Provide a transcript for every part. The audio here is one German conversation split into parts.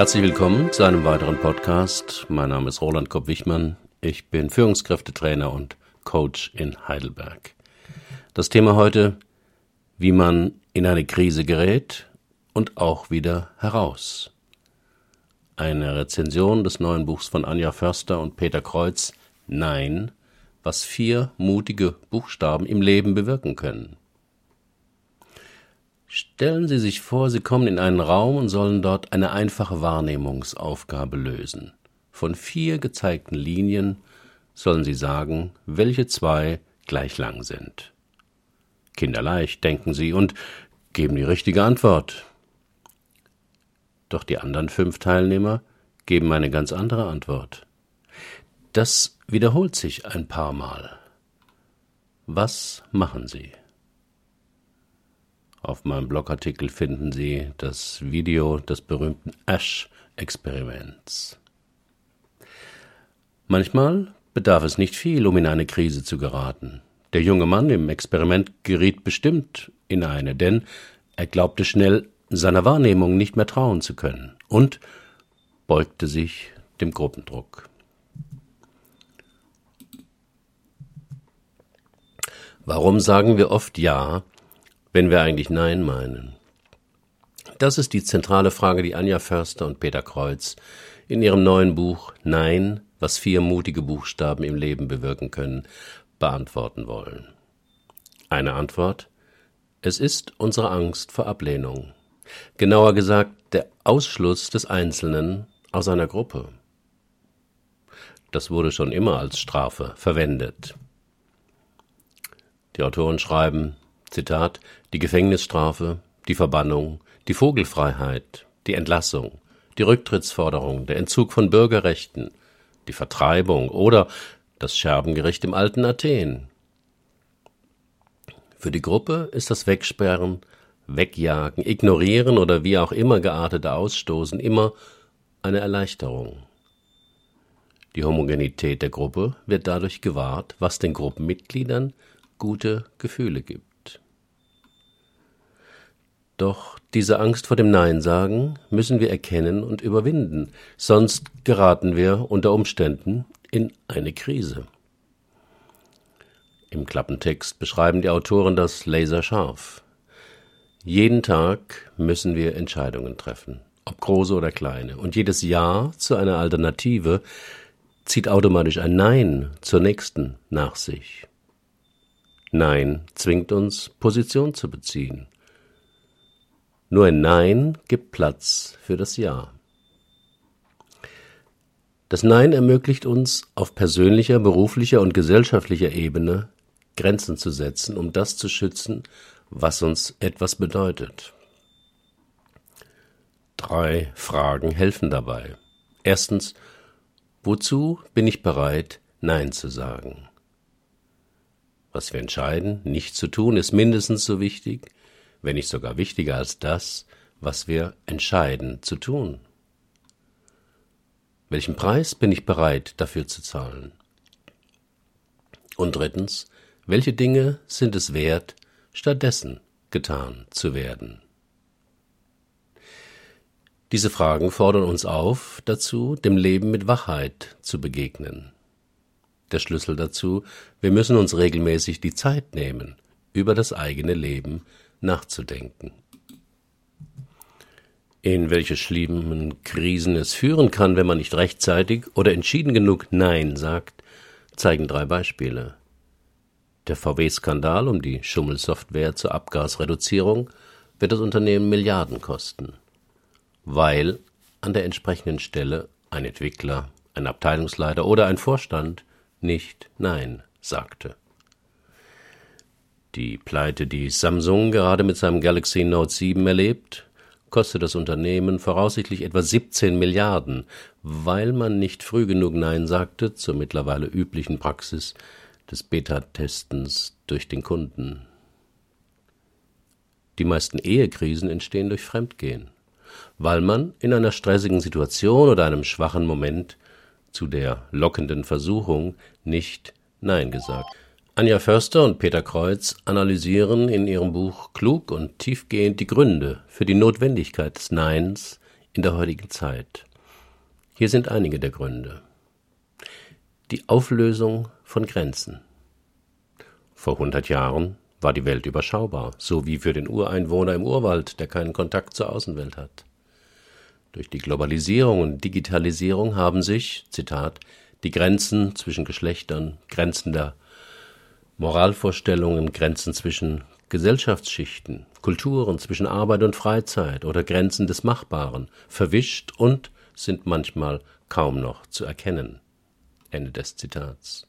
Herzlich willkommen zu einem weiteren Podcast. Mein Name ist Roland Kopp-Wichmann. Ich bin Führungskräftetrainer und Coach in Heidelberg. Das Thema heute, wie man in eine Krise gerät und auch wieder heraus. Eine Rezension des neuen Buchs von Anja Förster und Peter Kreuz, Nein, was vier mutige Buchstaben im Leben bewirken können. Stellen Sie sich vor, Sie kommen in einen Raum und sollen dort eine einfache Wahrnehmungsaufgabe lösen. Von vier gezeigten Linien sollen Sie sagen, welche zwei gleich lang sind. Kinderleicht, denken Sie, und geben die richtige Antwort. Doch die anderen fünf Teilnehmer geben eine ganz andere Antwort. Das wiederholt sich ein paar Mal. Was machen Sie? Auf meinem Blogartikel finden Sie das Video des berühmten Ash-Experiments. Manchmal bedarf es nicht viel, um in eine Krise zu geraten. Der junge Mann im Experiment geriet bestimmt in eine, denn er glaubte schnell, seiner Wahrnehmung nicht mehr trauen zu können und beugte sich dem Gruppendruck. Warum sagen wir oft Ja, wenn wir eigentlich Nein meinen? Das ist die zentrale Frage, die Anja Förster und Peter Kreuz in ihrem neuen Buch Nein, was vier mutige Buchstaben im Leben bewirken können, beantworten wollen. Eine Antwort Es ist unsere Angst vor Ablehnung. Genauer gesagt, der Ausschluss des Einzelnen aus einer Gruppe. Das wurde schon immer als Strafe verwendet. Die Autoren schreiben, Zitat, die Gefängnisstrafe, die Verbannung, die Vogelfreiheit, die Entlassung, die Rücktrittsforderung, der Entzug von Bürgerrechten, die Vertreibung oder das Scherbengericht im alten Athen. Für die Gruppe ist das Wegsperren, Wegjagen, Ignorieren oder wie auch immer geartete Ausstoßen immer eine Erleichterung. Die Homogenität der Gruppe wird dadurch gewahrt, was den Gruppenmitgliedern gute Gefühle gibt. Doch diese Angst vor dem Nein sagen müssen wir erkennen und überwinden, sonst geraten wir unter Umständen in eine Krise. Im Klappentext beschreiben die Autoren das laserscharf. Jeden Tag müssen wir Entscheidungen treffen, ob große oder kleine, und jedes Ja zu einer Alternative zieht automatisch ein Nein zur nächsten nach sich. Nein zwingt uns, Position zu beziehen. Nur ein Nein gibt Platz für das Ja. Das Nein ermöglicht uns, auf persönlicher, beruflicher und gesellschaftlicher Ebene Grenzen zu setzen, um das zu schützen, was uns etwas bedeutet. Drei Fragen helfen dabei. Erstens, wozu bin ich bereit, Nein zu sagen? Was wir entscheiden, nicht zu tun, ist mindestens so wichtig wenn nicht sogar wichtiger als das, was wir entscheiden zu tun. Welchen Preis bin ich bereit dafür zu zahlen? Und drittens, welche Dinge sind es wert, stattdessen getan zu werden? Diese Fragen fordern uns auf dazu, dem Leben mit Wachheit zu begegnen. Der Schlüssel dazu, wir müssen uns regelmäßig die Zeit nehmen, über das eigene Leben nachzudenken. In welche schlimmen Krisen es führen kann, wenn man nicht rechtzeitig oder entschieden genug Nein sagt, zeigen drei Beispiele. Der VW-Skandal um die Schummelsoftware zur Abgasreduzierung wird das Unternehmen Milliarden kosten, weil an der entsprechenden Stelle ein Entwickler, ein Abteilungsleiter oder ein Vorstand nicht Nein sagte. Die Pleite, die Samsung gerade mit seinem Galaxy Note 7 erlebt, kostet das Unternehmen voraussichtlich etwa 17 Milliarden, weil man nicht früh genug Nein sagte zur mittlerweile üblichen Praxis des Beta-Testens durch den Kunden. Die meisten Ehekrisen entstehen durch Fremdgehen, weil man in einer stressigen Situation oder einem schwachen Moment zu der lockenden Versuchung nicht Nein gesagt. Anja Förster und Peter Kreuz analysieren in ihrem Buch klug und tiefgehend die Gründe für die Notwendigkeit des Neins in der heutigen Zeit. Hier sind einige der Gründe. Die Auflösung von Grenzen. Vor hundert Jahren war die Welt überschaubar, so wie für den Ureinwohner im Urwald, der keinen Kontakt zur Außenwelt hat. Durch die Globalisierung und Digitalisierung haben sich, Zitat, die Grenzen zwischen Geschlechtern, Grenzen der Moralvorstellungen, Grenzen zwischen Gesellschaftsschichten, Kulturen, zwischen Arbeit und Freizeit oder Grenzen des Machbaren verwischt und sind manchmal kaum noch zu erkennen. Ende des Zitats.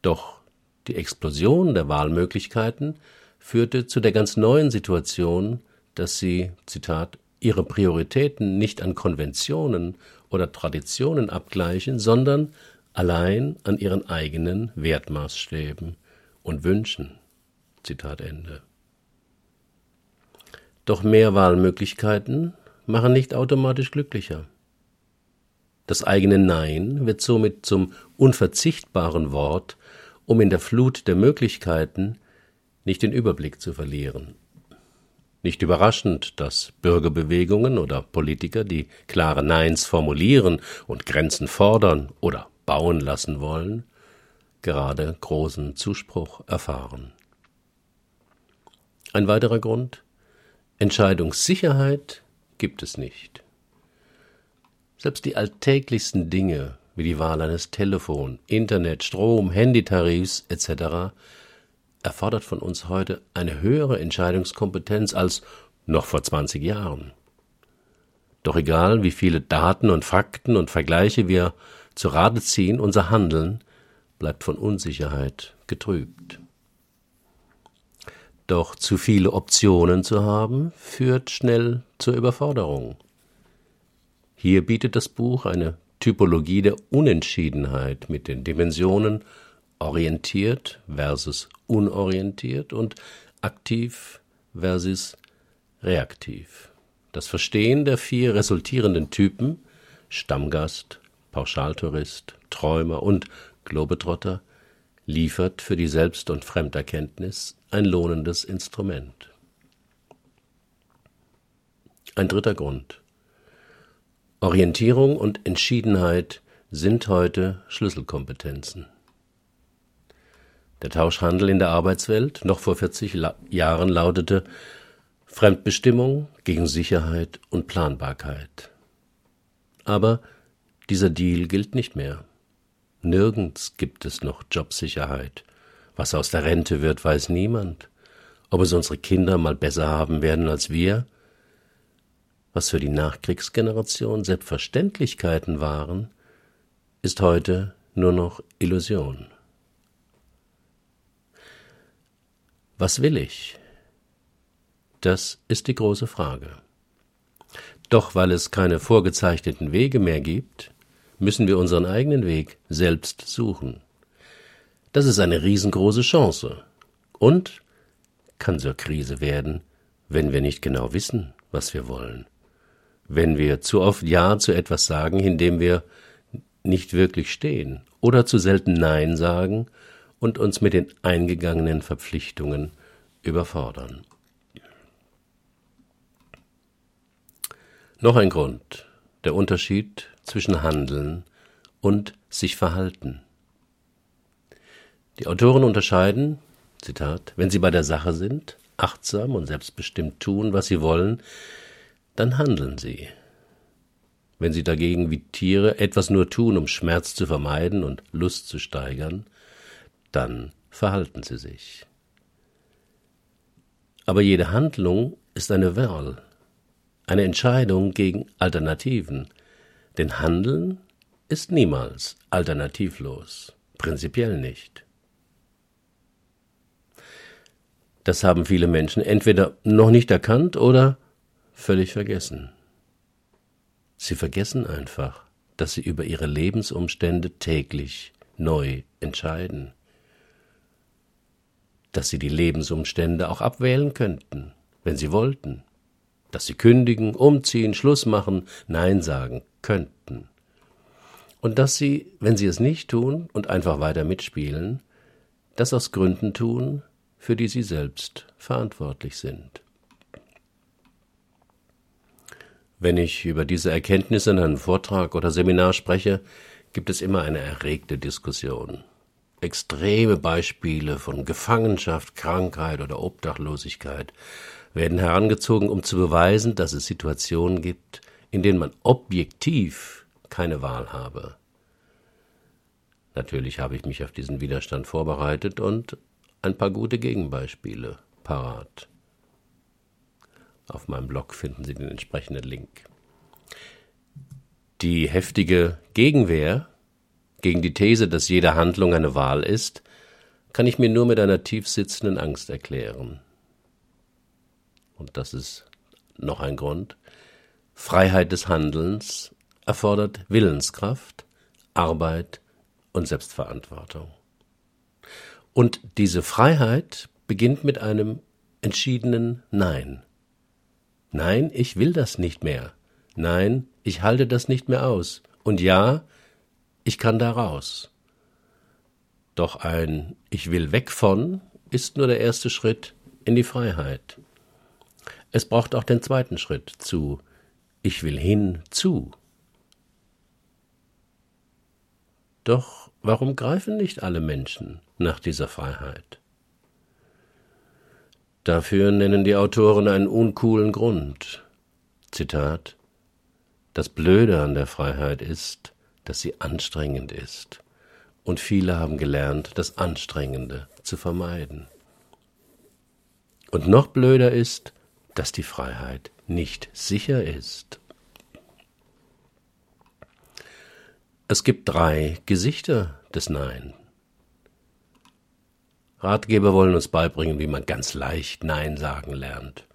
Doch die Explosion der Wahlmöglichkeiten führte zu der ganz neuen Situation, dass sie, Zitat, ihre Prioritäten nicht an Konventionen oder Traditionen abgleichen, sondern allein an ihren eigenen Wertmaßstäben und Wünschen. Zitat Ende. Doch mehr Wahlmöglichkeiten machen nicht automatisch glücklicher. Das eigene Nein wird somit zum unverzichtbaren Wort, um in der Flut der Möglichkeiten nicht den Überblick zu verlieren. Nicht überraschend, dass Bürgerbewegungen oder Politiker, die klare Neins formulieren und Grenzen fordern oder bauen lassen wollen, gerade großen Zuspruch erfahren. Ein weiterer Grund Entscheidungssicherheit gibt es nicht. Selbst die alltäglichsten Dinge wie die Wahl eines Telefon, Internet, Strom, Handytarifs etc. erfordert von uns heute eine höhere Entscheidungskompetenz als noch vor 20 Jahren. Doch egal, wie viele Daten und Fakten und Vergleiche wir zu Rate ziehen, unser Handeln bleibt von Unsicherheit getrübt. Doch zu viele Optionen zu haben, führt schnell zur Überforderung. Hier bietet das Buch eine Typologie der Unentschiedenheit mit den Dimensionen orientiert versus unorientiert und aktiv versus reaktiv. Das Verstehen der vier resultierenden Typen Stammgast, Pauschaltourist, Träumer und Globetrotter liefert für die Selbst- und Fremderkenntnis ein lohnendes Instrument. Ein dritter Grund. Orientierung und Entschiedenheit sind heute Schlüsselkompetenzen. Der Tauschhandel in der Arbeitswelt noch vor 40 La Jahren lautete Fremdbestimmung gegen Sicherheit und Planbarkeit. Aber dieser Deal gilt nicht mehr. Nirgends gibt es noch Jobsicherheit. Was aus der Rente wird, weiß niemand. Ob es unsere Kinder mal besser haben werden als wir? Was für die Nachkriegsgeneration Selbstverständlichkeiten waren, ist heute nur noch Illusion. Was will ich? Das ist die große Frage. Doch weil es keine vorgezeichneten Wege mehr gibt, müssen wir unseren eigenen Weg selbst suchen. Das ist eine riesengroße Chance und kann zur Krise werden, wenn wir nicht genau wissen, was wir wollen. Wenn wir zu oft Ja zu etwas sagen, in dem wir nicht wirklich stehen, oder zu selten Nein sagen und uns mit den eingegangenen Verpflichtungen überfordern. Noch ein Grund, der Unterschied zwischen Handeln und sich verhalten. Die Autoren unterscheiden, Zitat, wenn sie bei der Sache sind, achtsam und selbstbestimmt tun, was sie wollen, dann handeln sie. Wenn sie dagegen wie Tiere etwas nur tun, um Schmerz zu vermeiden und Lust zu steigern, dann verhalten sie sich. Aber jede Handlung ist eine Wahl, eine Entscheidung gegen Alternativen, denn Handeln ist niemals alternativlos, prinzipiell nicht. Das haben viele Menschen entweder noch nicht erkannt oder völlig vergessen. Sie vergessen einfach, dass sie über ihre Lebensumstände täglich neu entscheiden, dass sie die Lebensumstände auch abwählen könnten, wenn sie wollten, dass sie kündigen, umziehen, Schluss machen, Nein sagen könnten. Und dass sie, wenn sie es nicht tun und einfach weiter mitspielen, das aus Gründen tun, für die sie selbst verantwortlich sind. Wenn ich über diese Erkenntnisse in einem Vortrag oder Seminar spreche, gibt es immer eine erregte Diskussion. Extreme Beispiele von Gefangenschaft, Krankheit oder Obdachlosigkeit werden herangezogen, um zu beweisen, dass es Situationen gibt, in denen man objektiv keine Wahl habe. Natürlich habe ich mich auf diesen Widerstand vorbereitet und ein paar gute Gegenbeispiele parat. Auf meinem Blog finden Sie den entsprechenden Link. Die heftige Gegenwehr gegen die These, dass jede Handlung eine Wahl ist, kann ich mir nur mit einer tief sitzenden Angst erklären. Und das ist noch ein Grund. Freiheit des Handelns erfordert Willenskraft, Arbeit und Selbstverantwortung. Und diese Freiheit beginnt mit einem entschiedenen Nein. Nein, ich will das nicht mehr. Nein, ich halte das nicht mehr aus. Und ja, ich kann da raus. Doch ein Ich will weg von ist nur der erste Schritt in die Freiheit. Es braucht auch den zweiten Schritt zu Ich will hin zu. Doch warum greifen nicht alle Menschen nach dieser Freiheit? Dafür nennen die Autoren einen uncoolen Grund. Zitat Das Blöde an der Freiheit ist, dass sie anstrengend ist, und viele haben gelernt, das Anstrengende zu vermeiden. Und noch blöder ist, dass die Freiheit nicht sicher ist. Es gibt drei Gesichter des Nein. Ratgeber wollen uns beibringen, wie man ganz leicht Nein sagen lernt.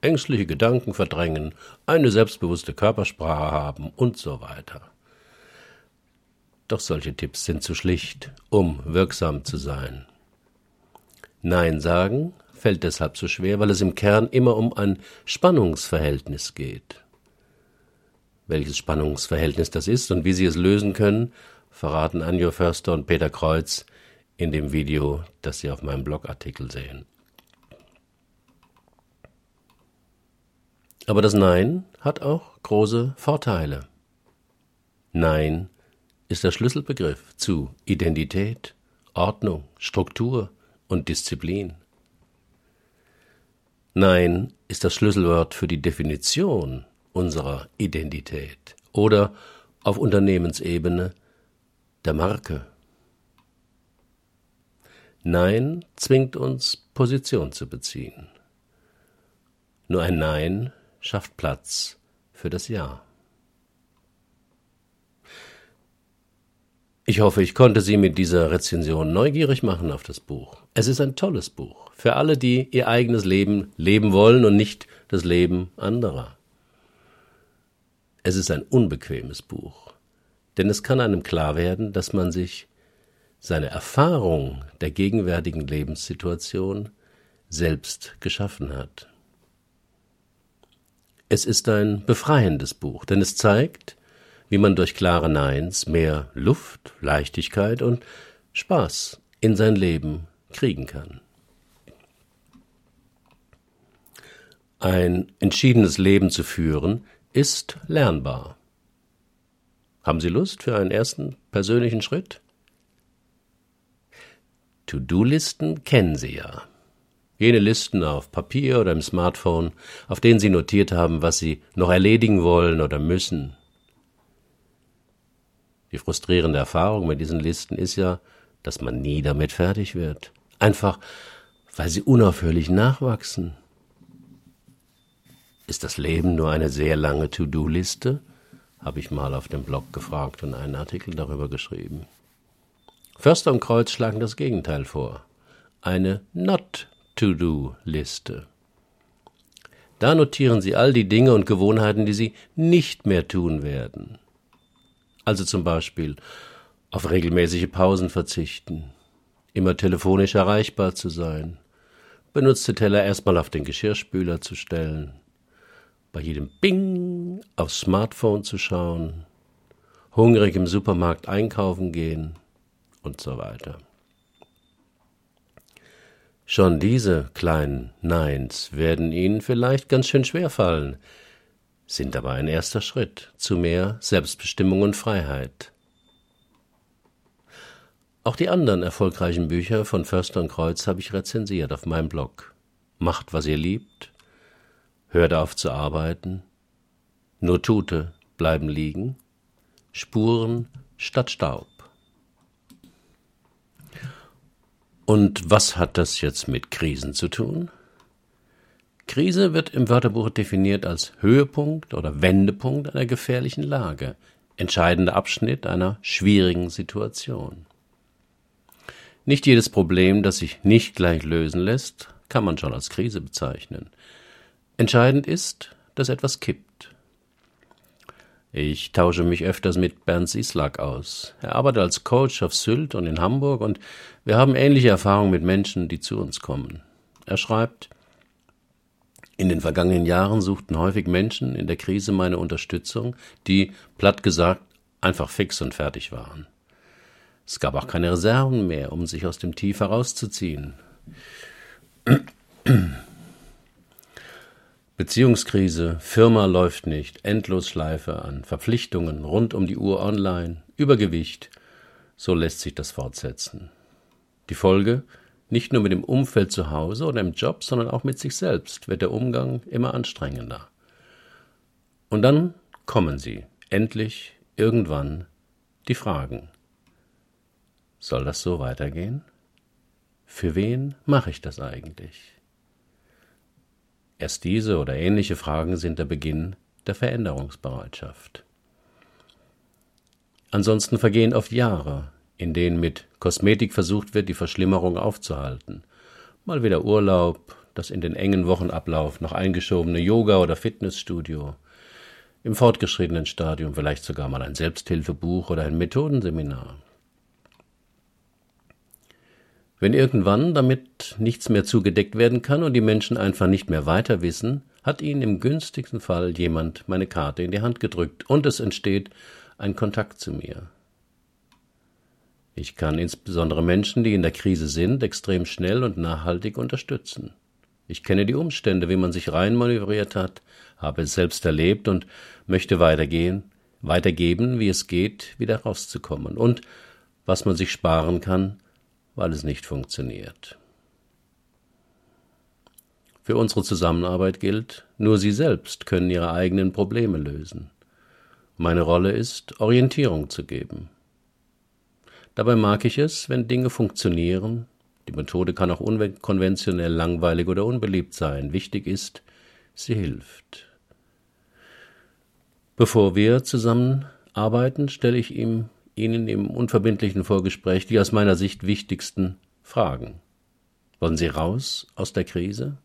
Ängstliche Gedanken verdrängen, eine selbstbewusste Körpersprache haben und so weiter. Doch solche Tipps sind zu schlicht, um wirksam zu sein. Nein sagen fällt deshalb so schwer, weil es im Kern immer um ein Spannungsverhältnis geht. Welches Spannungsverhältnis das ist und wie Sie es lösen können, verraten Anjo Förster und Peter Kreuz in dem Video, das Sie auf meinem Blogartikel sehen. Aber das Nein hat auch große Vorteile. Nein ist der Schlüsselbegriff zu Identität, Ordnung, Struktur und Disziplin. Nein ist das Schlüsselwort für die Definition unserer Identität oder auf Unternehmensebene der Marke. Nein zwingt uns, Position zu beziehen. Nur ein Nein schafft Platz für das Ja. Ich hoffe, ich konnte Sie mit dieser Rezension neugierig machen auf das Buch. Es ist ein tolles Buch für alle, die ihr eigenes Leben leben wollen und nicht das Leben anderer. Es ist ein unbequemes Buch, denn es kann einem klar werden, dass man sich seine Erfahrung der gegenwärtigen Lebenssituation selbst geschaffen hat. Es ist ein befreiendes Buch, denn es zeigt, wie man durch klare Neins mehr Luft, Leichtigkeit und Spaß in sein Leben kriegen kann. Ein entschiedenes Leben zu führen ist lernbar. Haben Sie Lust für einen ersten persönlichen Schritt? To-Do-Listen kennen Sie ja. Jene Listen auf Papier oder im Smartphone, auf denen Sie notiert haben, was Sie noch erledigen wollen oder müssen, die frustrierende Erfahrung mit diesen Listen ist ja, dass man nie damit fertig wird. Einfach, weil sie unaufhörlich nachwachsen. Ist das Leben nur eine sehr lange To-Do-Liste? habe ich mal auf dem Blog gefragt und einen Artikel darüber geschrieben. Förster und Kreuz schlagen das Gegenteil vor. Eine Not-To-Do-Liste. Da notieren Sie all die Dinge und Gewohnheiten, die Sie nicht mehr tun werden. Also zum Beispiel auf regelmäßige Pausen verzichten, immer telefonisch erreichbar zu sein, benutzte Teller erstmal auf den Geschirrspüler zu stellen, bei jedem Bing aufs Smartphone zu schauen, hungrig im Supermarkt einkaufen gehen und so weiter. Schon diese kleinen Neins werden Ihnen vielleicht ganz schön schwer fallen, sind aber ein erster Schritt zu mehr Selbstbestimmung und Freiheit. Auch die anderen erfolgreichen Bücher von Förster und Kreuz habe ich rezensiert auf meinem Blog. Macht, was ihr liebt, hört auf zu arbeiten, nur Tute bleiben liegen, Spuren statt Staub. Und was hat das jetzt mit Krisen zu tun? Krise wird im Wörterbuch definiert als Höhepunkt oder Wendepunkt einer gefährlichen Lage, entscheidender Abschnitt einer schwierigen Situation. Nicht jedes Problem, das sich nicht gleich lösen lässt, kann man schon als Krise bezeichnen. Entscheidend ist, dass etwas kippt. Ich tausche mich öfters mit Bernd Sieslack aus. Er arbeitet als Coach auf Sylt und in Hamburg und wir haben ähnliche Erfahrungen mit Menschen, die zu uns kommen. Er schreibt, in den vergangenen Jahren suchten häufig Menschen in der Krise meine Unterstützung, die, platt gesagt, einfach fix und fertig waren. Es gab auch keine Reserven mehr, um sich aus dem Tief herauszuziehen. Beziehungskrise, Firma läuft nicht, Endlosschleife an Verpflichtungen rund um die Uhr online, Übergewicht, so lässt sich das fortsetzen. Die Folge, nicht nur mit dem Umfeld zu Hause oder im Job, sondern auch mit sich selbst wird der Umgang immer anstrengender. Und dann kommen sie, endlich, irgendwann, die Fragen. Soll das so weitergehen? Für wen mache ich das eigentlich? Erst diese oder ähnliche Fragen sind der Beginn der Veränderungsbereitschaft. Ansonsten vergehen oft Jahre, in denen mit Kosmetik versucht wird, die Verschlimmerung aufzuhalten. Mal wieder Urlaub, das in den engen Wochenablauf noch eingeschobene Yoga- oder Fitnessstudio, im fortgeschrittenen Stadium vielleicht sogar mal ein Selbsthilfebuch oder ein Methodenseminar. Wenn irgendwann damit nichts mehr zugedeckt werden kann und die Menschen einfach nicht mehr weiter wissen, hat ihnen im günstigsten Fall jemand meine Karte in die Hand gedrückt und es entsteht ein Kontakt zu mir. Ich kann insbesondere Menschen, die in der Krise sind, extrem schnell und nachhaltig unterstützen. Ich kenne die Umstände, wie man sich reinmanövriert hat, habe es selbst erlebt und möchte weitergehen, weitergeben, wie es geht, wieder rauszukommen und was man sich sparen kann, weil es nicht funktioniert. Für unsere Zusammenarbeit gilt, nur Sie selbst können Ihre eigenen Probleme lösen. Meine Rolle ist, Orientierung zu geben. Dabei mag ich es, wenn Dinge funktionieren. Die Methode kann auch unkonventionell, langweilig oder unbeliebt sein. Wichtig ist, sie hilft. Bevor wir zusammenarbeiten, stelle ich ihm Ihnen im unverbindlichen Vorgespräch die aus meiner Sicht wichtigsten Fragen. Wollen Sie raus aus der Krise?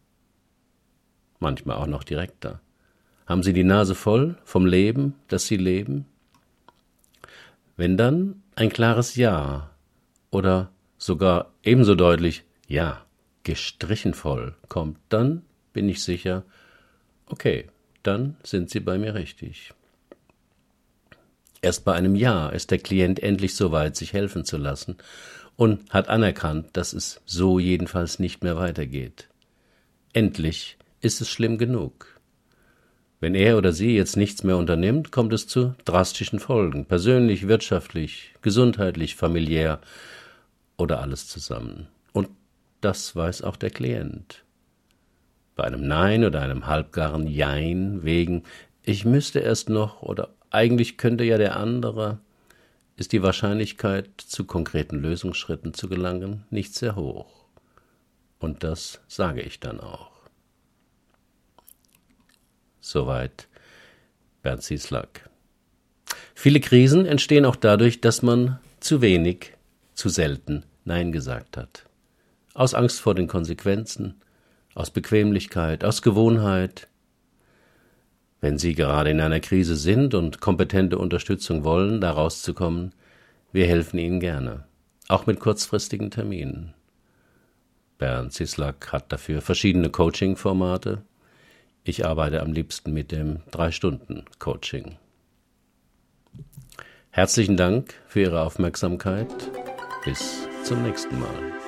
Manchmal auch noch direkter. Haben Sie die Nase voll vom Leben, das Sie leben? Wenn dann ein klares Ja oder sogar ebenso deutlich Ja, gestrichen voll kommt, dann bin ich sicher, okay, dann sind Sie bei mir richtig. Erst bei einem Jahr ist der Klient endlich so weit, sich helfen zu lassen und hat anerkannt, dass es so jedenfalls nicht mehr weitergeht. Endlich ist es schlimm genug. Wenn er oder sie jetzt nichts mehr unternimmt, kommt es zu drastischen Folgen, persönlich, wirtschaftlich, gesundheitlich, familiär oder alles zusammen. Und das weiß auch der Klient. Bei einem Nein oder einem halbgaren Jein wegen ich müsste erst noch oder eigentlich könnte ja der andere, ist die Wahrscheinlichkeit, zu konkreten Lösungsschritten zu gelangen, nicht sehr hoch. Und das sage ich dann auch. Soweit Bernd Zieslack. Viele Krisen entstehen auch dadurch, dass man zu wenig, zu selten Nein gesagt hat. Aus Angst vor den Konsequenzen, aus Bequemlichkeit, aus Gewohnheit, wenn Sie gerade in einer Krise sind und kompetente Unterstützung wollen, da rauszukommen, wir helfen Ihnen gerne, auch mit kurzfristigen Terminen. Bernd Zislak hat dafür verschiedene Coaching-Formate. Ich arbeite am liebsten mit dem Drei-Stunden-Coaching. Herzlichen Dank für Ihre Aufmerksamkeit. Bis zum nächsten Mal.